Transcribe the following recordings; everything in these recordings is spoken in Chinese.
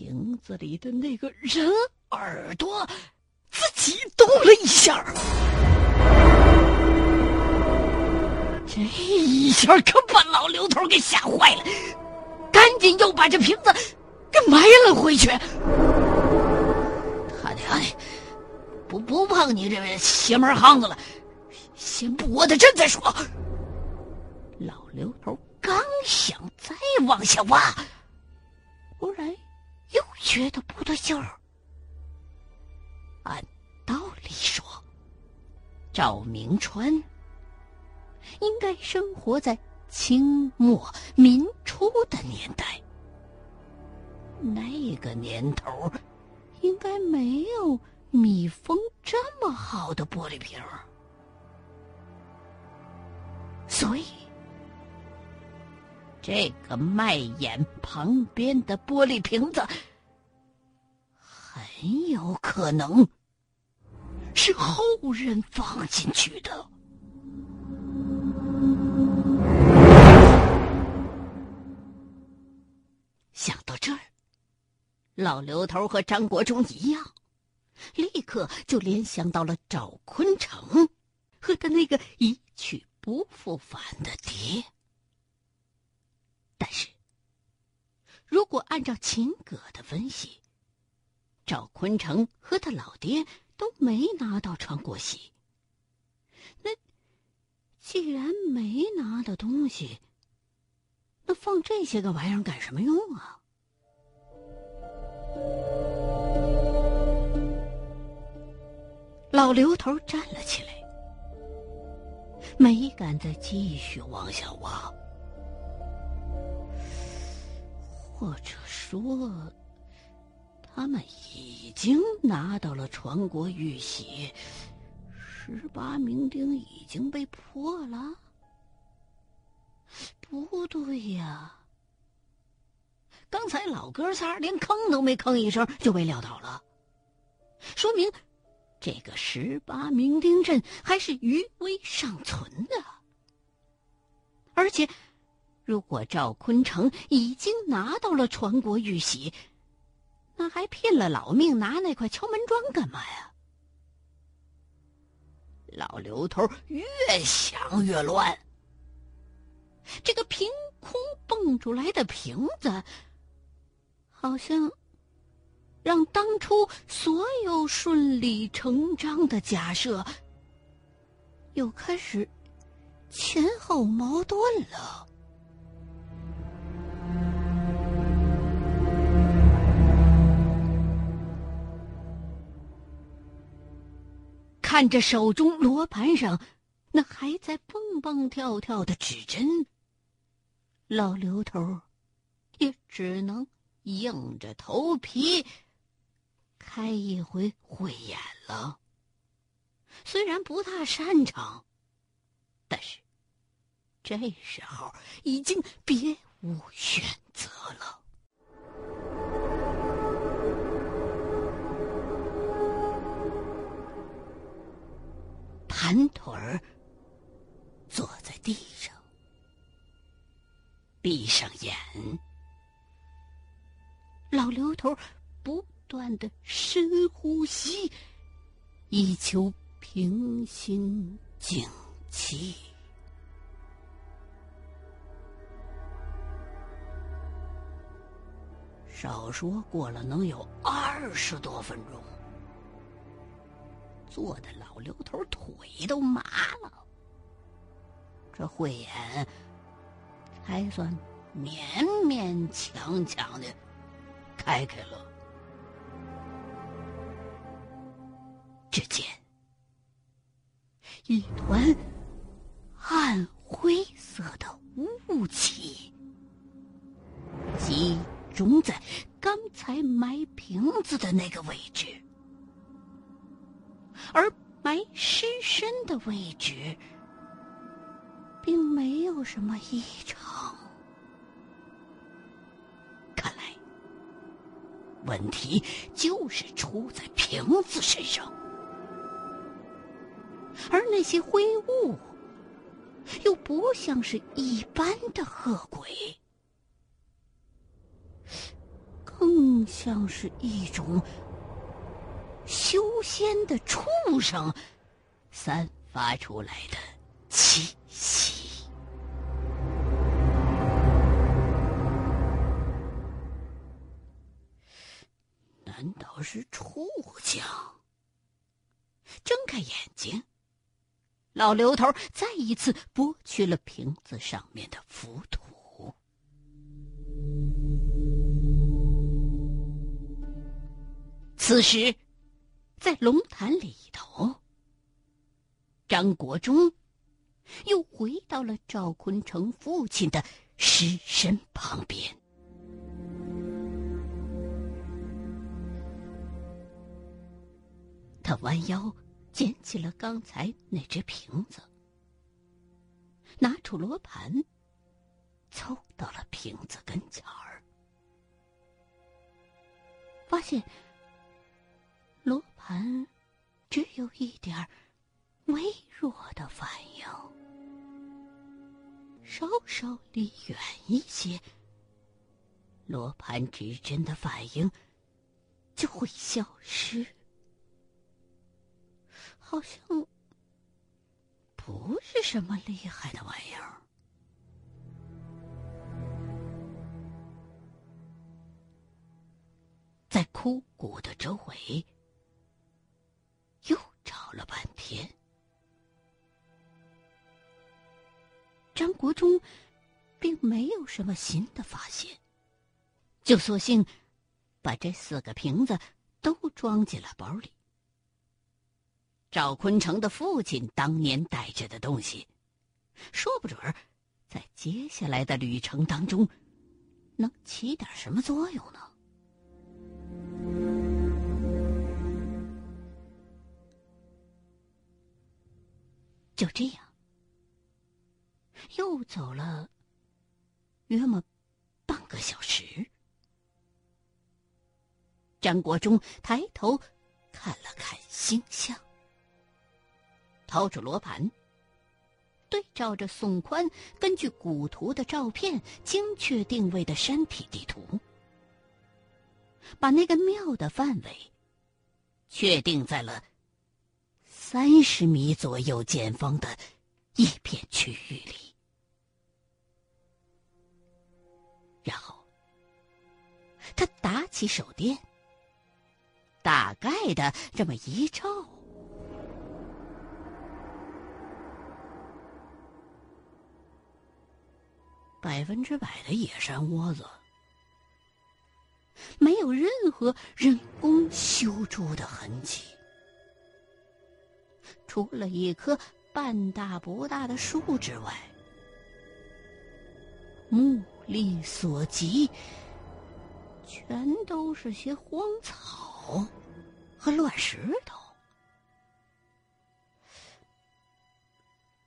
瓶子里的那个人耳朵自己动了一下，这一下可把老刘头给吓坏了，赶紧又把这瓶子给埋了回去。他娘的，不不碰你这邪门行子了，先布我的阵再说。老刘头刚想再往下挖，忽然又觉得不对劲儿。按道理说，赵明川应该生活在清末民初的年代，那个年头应该没有密封这么好的玻璃瓶，所以。这个麦眼旁边的玻璃瓶子，很有可能是后人放进去的。想到这儿，老刘头和张国忠一样，立刻就联想到了赵坤成和他那个一去不复返的爹。但是，如果按照秦葛的分析，赵坤成和他老爹都没拿到传国玺，那既然没拿到东西，那放这些个玩意儿干什么用啊？老刘头站了起来，没敢再继续往下挖。或者说，他们已经拿到了传国玉玺，十八名丁已经被破了。不对呀，刚才老哥仨连吭都没吭一声就被撂倒了，说明这个十八名丁阵还是余威尚存的，而且。如果赵坤成已经拿到了传国玉玺，那还拼了老命拿那块敲门砖干嘛呀？老刘头越想越乱。这个凭空蹦出来的瓶子，好像让当初所有顺理成章的假设，又开始前后矛盾了。看着手中罗盘上那还在蹦蹦跳跳的指针，老刘头也只能硬着头皮开一回慧眼了。虽然不大擅长，但是这时候已经别无选择了。盘腿儿坐在地上，闭上眼，老刘头不断的深呼吸，以求平心静气。少说过了能有二十多分钟。坐的老刘头腿都麻了，这慧眼才算勉勉强强的开开了。只见一团暗灰色的雾气集中在刚才埋瓶子的那个位置。而埋尸身的位置，并没有什么异常。看来，问题就是出在瓶子身上，而那些灰雾，又不像是一般的恶鬼，更像是一种仙的畜生散发出来的气息。难道是畜将？睁开眼睛，老刘头再一次剥去了瓶子上面的浮土。此时，在龙潭里头，张国忠又回到了赵坤成父亲的尸身旁边。他弯腰捡起了刚才那只瓶子，拿出罗盘，凑到了瓶子跟前儿，发现。罗盘只有一点微弱的反应，稍稍离远一些，罗盘指针的反应就会消失，好像不是什么厉害的玩意儿。在枯骨的周围。找了半天，张国忠并没有什么新的发现，就索性把这四个瓶子都装进了包里。赵坤成的父亲当年带着的东西，说不准在接下来的旅程当中能起点什么作用呢？就这样，又走了约么半个小时。张国忠抬头看了看星象，掏出罗盘，对照着宋宽根据古图的照片精确定位的山体地图，把那个庙的范围确定在了。三十米左右见方的一片区域里，然后他打起手电，大概的这么一照，百分之百的野山窝子，没有任何人工修筑的痕迹。除了一棵半大不大的树之外，目力所及，全都是些荒草和乱石头，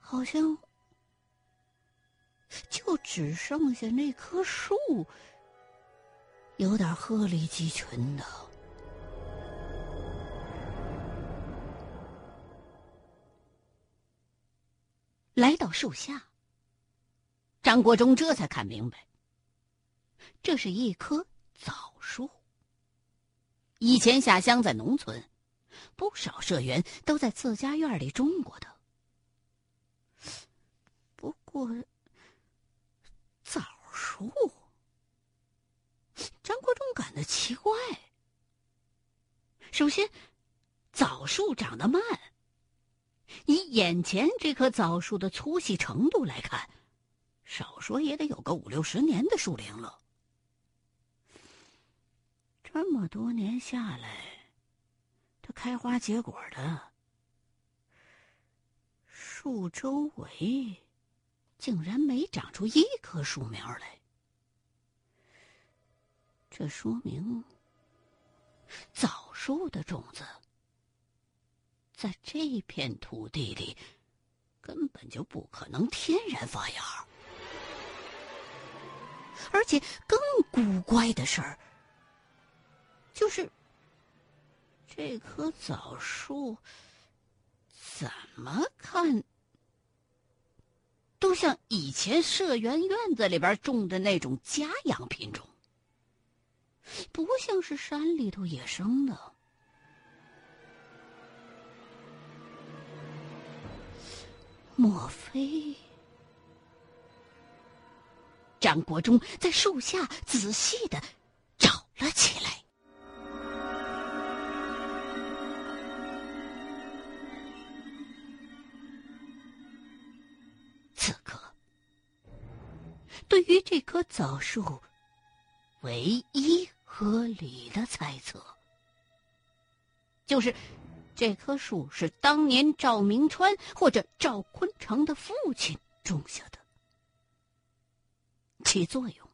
好像就只剩下那棵树有点鹤立鸡群的。来到树下，张国忠这才看明白，这是一棵枣树。以前下乡在农村，不少社员都在自家院里种过的。不过，枣树，张国忠感到奇怪。首先，枣树长得慢。以眼前这棵枣树的粗细程度来看，少说也得有个五六十年的树龄了。这么多年下来，它开花结果的树周围，竟然没长出一棵树苗来。这说明，枣树的种子。在这片土地里，根本就不可能天然发芽。而且更古怪的事儿，就是这棵枣树怎么看都像以前社员院子里边种的那种家养品种，不像是山里头野生的。莫非？张国忠在树下仔细的找了起来。此刻，对于这棵枣树，唯一合理的猜测，就是这棵树是当年赵明川或者赵坤成的父亲种下的。起作用，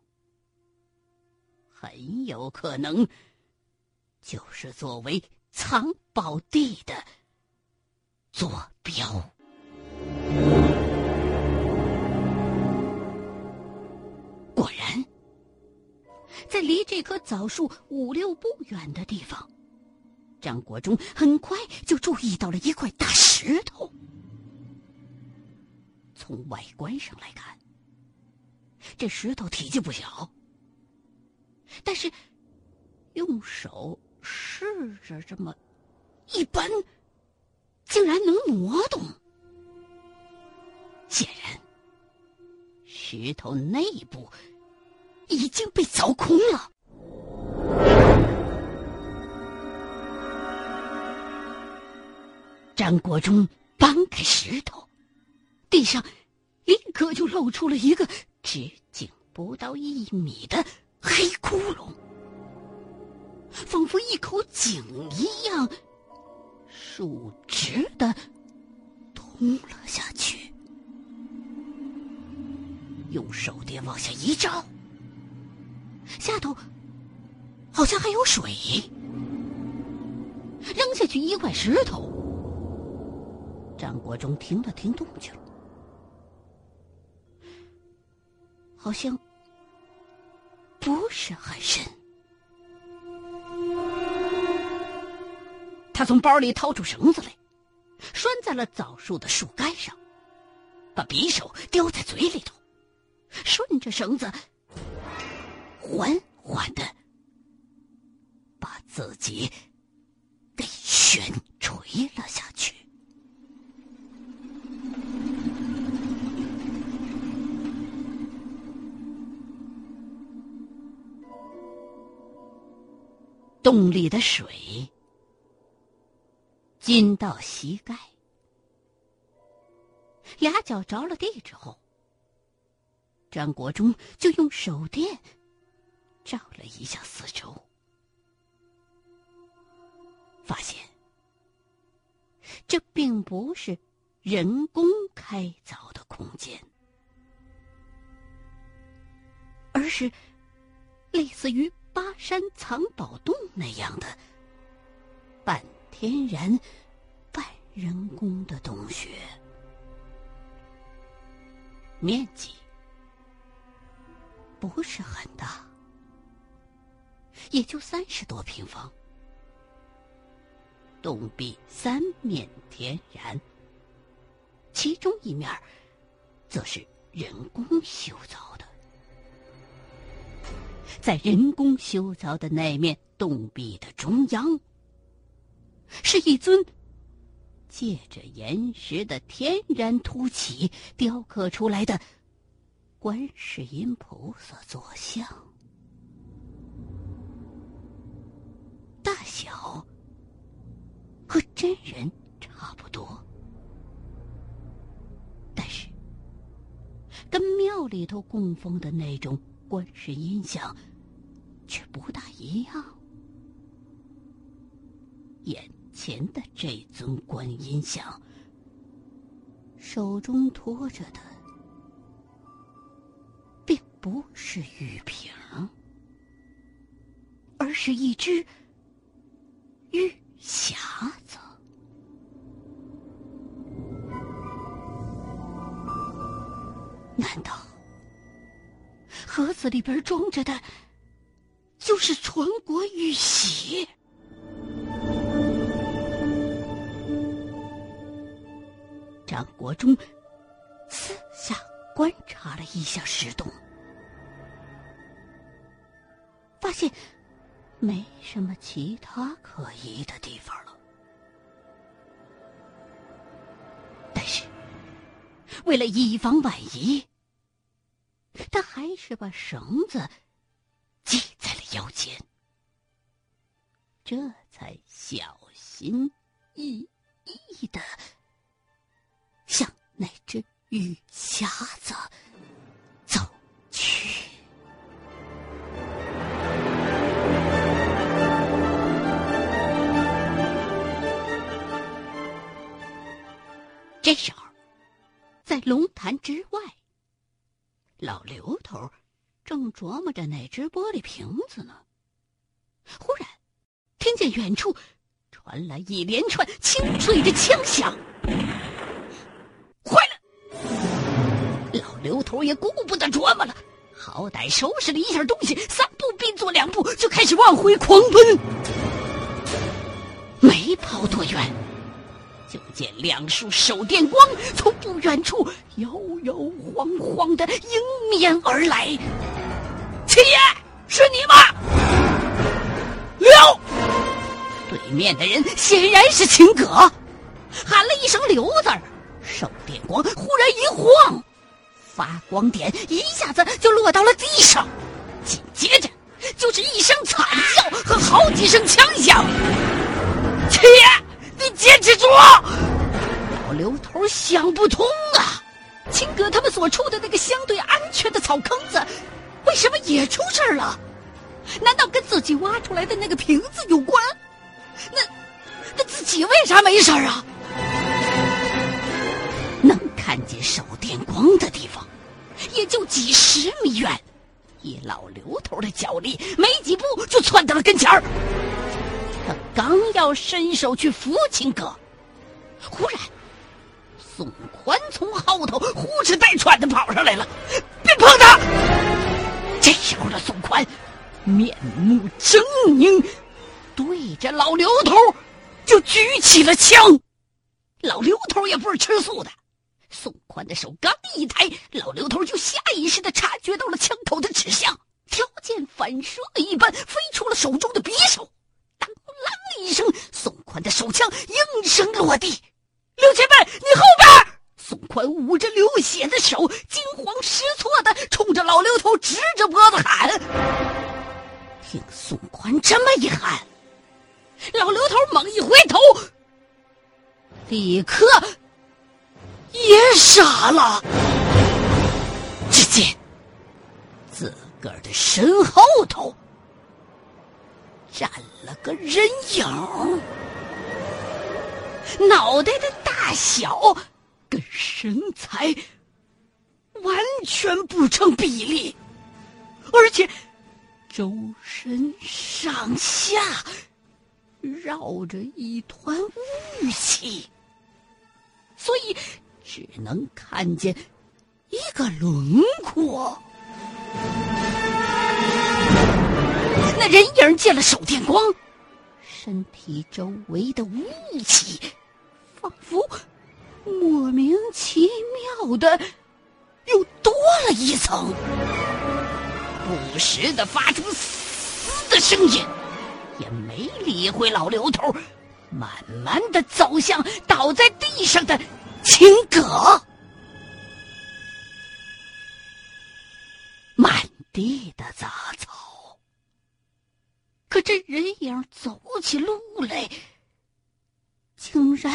很有可能就是作为藏宝地的坐标。果然，在离这棵枣树五六步远的地方，张国忠很快就注意到了一块大石头。从外观上来看，这石头体积不小，但是用手试着这么一搬，竟然能挪动。显然，石头内部已经被凿空了。张国忠搬开石头，地上立刻就露出了一个。直径不到一米的黑窟窿，仿佛一口井一样，竖直的通了下去。用手电往下一照，下头好像还有水。扔下去一块石头，张国忠听了听动静。好像不是很深。他从包里掏出绳子来，拴在了枣树的树干上，把匕首叼在嘴里头，顺着绳子缓缓的把自己给悬垂了下去。洞里的水浸到膝盖，俩脚着了地之后，张国忠就用手电照了一下四周，发现这并不是人工开凿的空间，而是类似于。巴山藏宝洞那样的半天然、半人工的洞穴，面积不是很大，也就三十多平方。洞壁三面天然，其中一面则是人工修凿的。在人工修凿的那面洞壁的中央，是一尊借着岩石的天然凸起雕刻出来的观世音菩萨坐像，大小和真人差不多，但是跟庙里头供奉的那种。观世音像，却不大一样。眼前的这尊观音像，手中托着的，并不是玉瓶，而是一只玉匣子。难道？盒子里边装着的，就是传国玉玺。张国忠私下观察了一下石洞，发现没什么其他可疑的地方了。但是，为了以防万一，他还是把绳子系在了腰间，这才小心翼翼的向那只鱼匣子走去。这时候，在龙潭之外，老刘头正琢磨着哪只玻璃瓶子呢。忽然，听见远处传来一连串清脆的枪响。坏了！老刘头也顾不得琢磨了，好歹收拾了一下东西，三步并作两步就开始往回狂奔。没跑多远。就见两束手电光从不远处摇摇晃晃的迎面而来。七爷，是你吗？刘，对面的人显然是秦葛，喊了一声“刘”字手电光忽然一晃，发光点一下子就落到了地上，紧接着就是一声惨叫和好几声枪响。七爷。坚持住！老刘头想不通啊，秦哥他们所处的那个相对安全的草坑子，为什么也出事儿了？难道跟自己挖出来的那个瓶子有关？那那自己为啥没事啊？能看见手电光的地方，也就几十米远。以老刘头的脚力，没几步就窜到了跟前儿。他刚要伸手去扶秦哥，忽然，宋宽从后头呼哧带喘的跑上来了。别碰他！这时候的宋宽面目狰狞，对着老刘头就举起了枪。老刘头也不是吃素的，宋宽的手刚一抬，老刘头就下意识的察觉到了枪口的指向，条件反射一般飞出了手中的匕首。啷一声，宋宽的手枪应声落地。刘前辈，你后边！宋宽捂着流血的手，惊慌失措的冲着老刘头直着脖子喊。听宋宽这么一喊，老刘头猛一回头，立刻也傻了。只见自个儿的身后头。站了了个人影，脑袋的大小跟身材完全不成比例，而且周身上下绕着一团雾气，所以只能看见一个轮廓。那人影见了手电光，身体周围的雾气仿佛莫名其妙的又多了一层，不时的发出嘶的声音，也没理会老刘头，慢慢的走向倒在地上的秦葛，满地的杂草。可这人影走起路来，竟然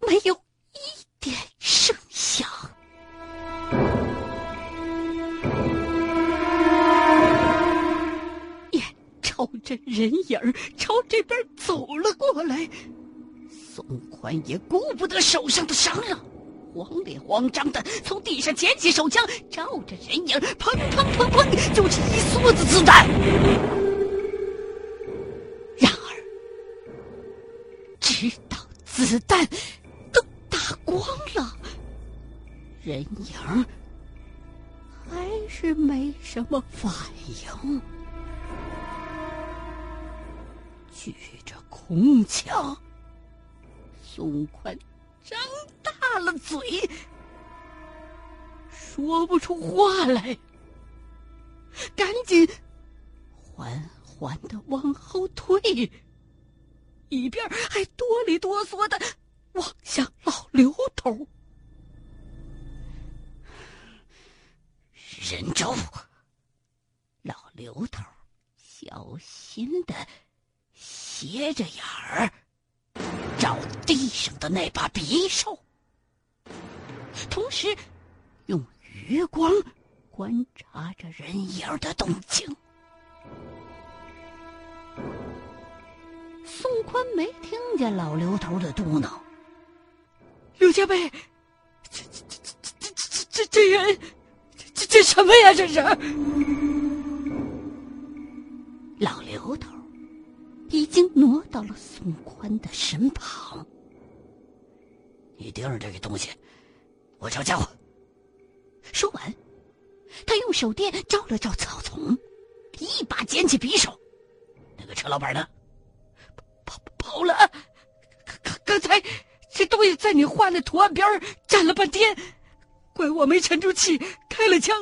没有一点声响。眼瞅着人影朝这边走了过来，宋宽也顾不得手上的伤了，慌里慌张的从地上捡起手枪，照着人影，砰砰砰砰，就是一梭子子弹。直到子弹都打光了，人影还是没什么反应，举着空枪，宋宽张大了嘴，说不出话来，赶紧缓缓的往后退，一边还哆里哆嗦的望向老刘头。人州，老刘头小心的斜着眼儿照地上的那把匕首，同时用余光观察着人影的动静。宋宽没听见老刘头的嘟囔：“刘家贝，这这这这这这这人。”这这什么呀？这是老刘头已经挪到了宋宽的身旁。你盯着这个东西，我找家伙。说完，他用手电照了照草丛，一把捡起匕首。那个车老板呢？跑跑了。刚刚才这东西在你画那图案边站了半天。怪我没沉住气，开了枪，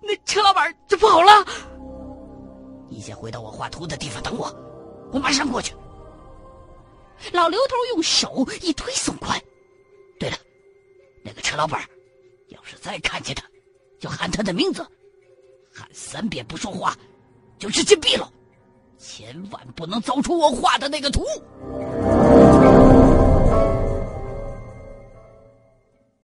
那车老板就跑了。你先回到我画图的地方等我，我马上过去。老刘头用手一推宋宽。对了，那个车老板，要是再看见他，就喊他的名字，喊三遍不说话，就直接毙了。千万不能走出我画的那个图。